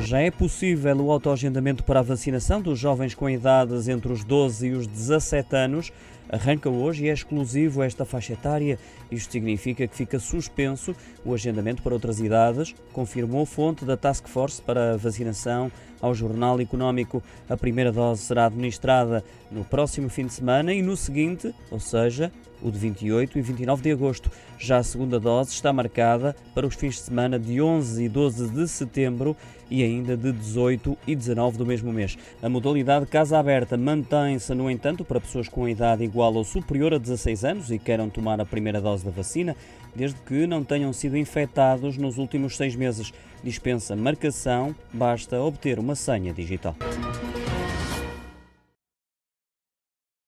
Já é possível o autoagendamento para a vacinação dos jovens com idades entre os 12 e os 17 anos. Arranca hoje e é exclusivo esta faixa etária. Isto significa que fica suspenso o agendamento para outras idades, confirmou fonte da Task Force para a vacinação ao Jornal Económico. A primeira dose será administrada no próximo fim de semana e no seguinte, ou seja, o de 28 e 29 de agosto. Já a segunda dose está marcada para os fins de semana de 11 e 12 de setembro e ainda de 18 e 19 do mesmo mês. A modalidade casa aberta mantém-se, no entanto, para pessoas com idade igual ou superior a 16 anos e queiram tomar a primeira dose da vacina, desde que não tenham sido infectados nos últimos seis meses. Dispensa marcação, basta obter uma senha digital.